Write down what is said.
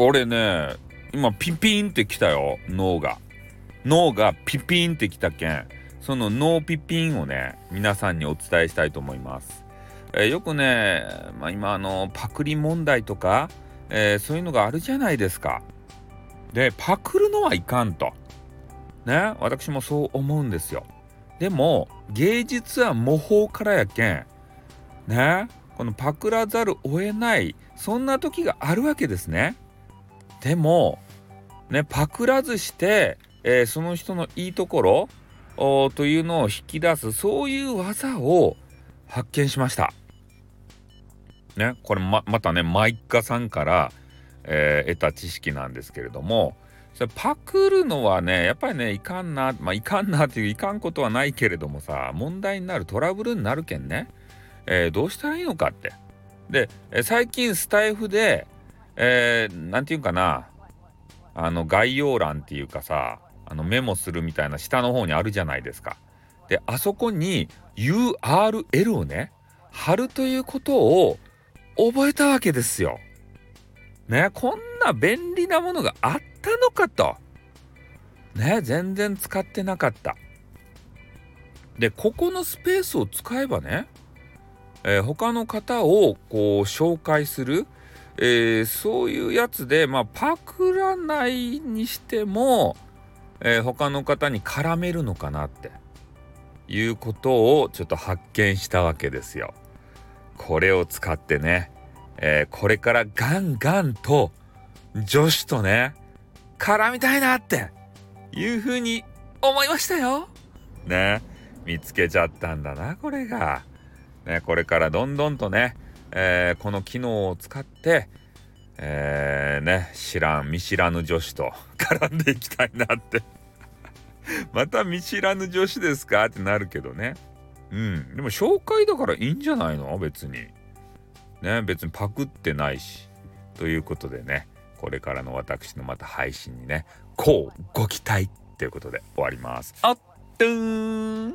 俺ね今ピピンってきたよ脳が。脳がピピンってきたけんその脳ピピンをね皆さんにお伝えしたいと思います、えー、よくね、まあ、今あのパクリ問題とか、えー、そういうのがあるじゃないですか。でパクるのはいかんと。ね私もそう思うんですよ。でも芸術は模倣からやけんねこのパクらざるを得ないそんな時があるわけですね。でもねパクらずして、えー、その人のいいところというのを引き出すそういう技を発見しました。ねこれままたねマイカさんから、えー、得た知識なんですけれどもそれパクるのはねやっぱりねいかんなまあいかんなっていういかんことはないけれどもさ問題になるトラブルになるけんね、えー、どうしたらいいのかって。で最近スタイフでえー、て言うかなあの概要欄っていうかさあのメモするみたいな下の方にあるじゃないですか。であそこに URL をね貼るということを覚えたわけですよ。ねこんな便利なものがあったのかと。ね全然使ってなかった。でここのスペースを使えばね、えー、他の方をこう紹介する、えー、そういうやつでまあパクらないにしても、えー、他の方に絡めるのかなっていうことをちょっと発見したわけですよ。これを使ってね、えー、これからガンガンと女子とね絡みたいなっていうふうに思いましたよ。ね見つけちゃったんだなこれが。ねこれからどんどんとね、えー、この機能を使ってえー、ね知らん見知らぬ女子と絡んでいきたいなって。また見知らぬ女子ですかってなるけどね。うん。でも紹介だからいいんじゃないの別に。ね別にパクってないし。ということでね。これからの私のまた配信にねこうご期待ということで終わります。あっとーん。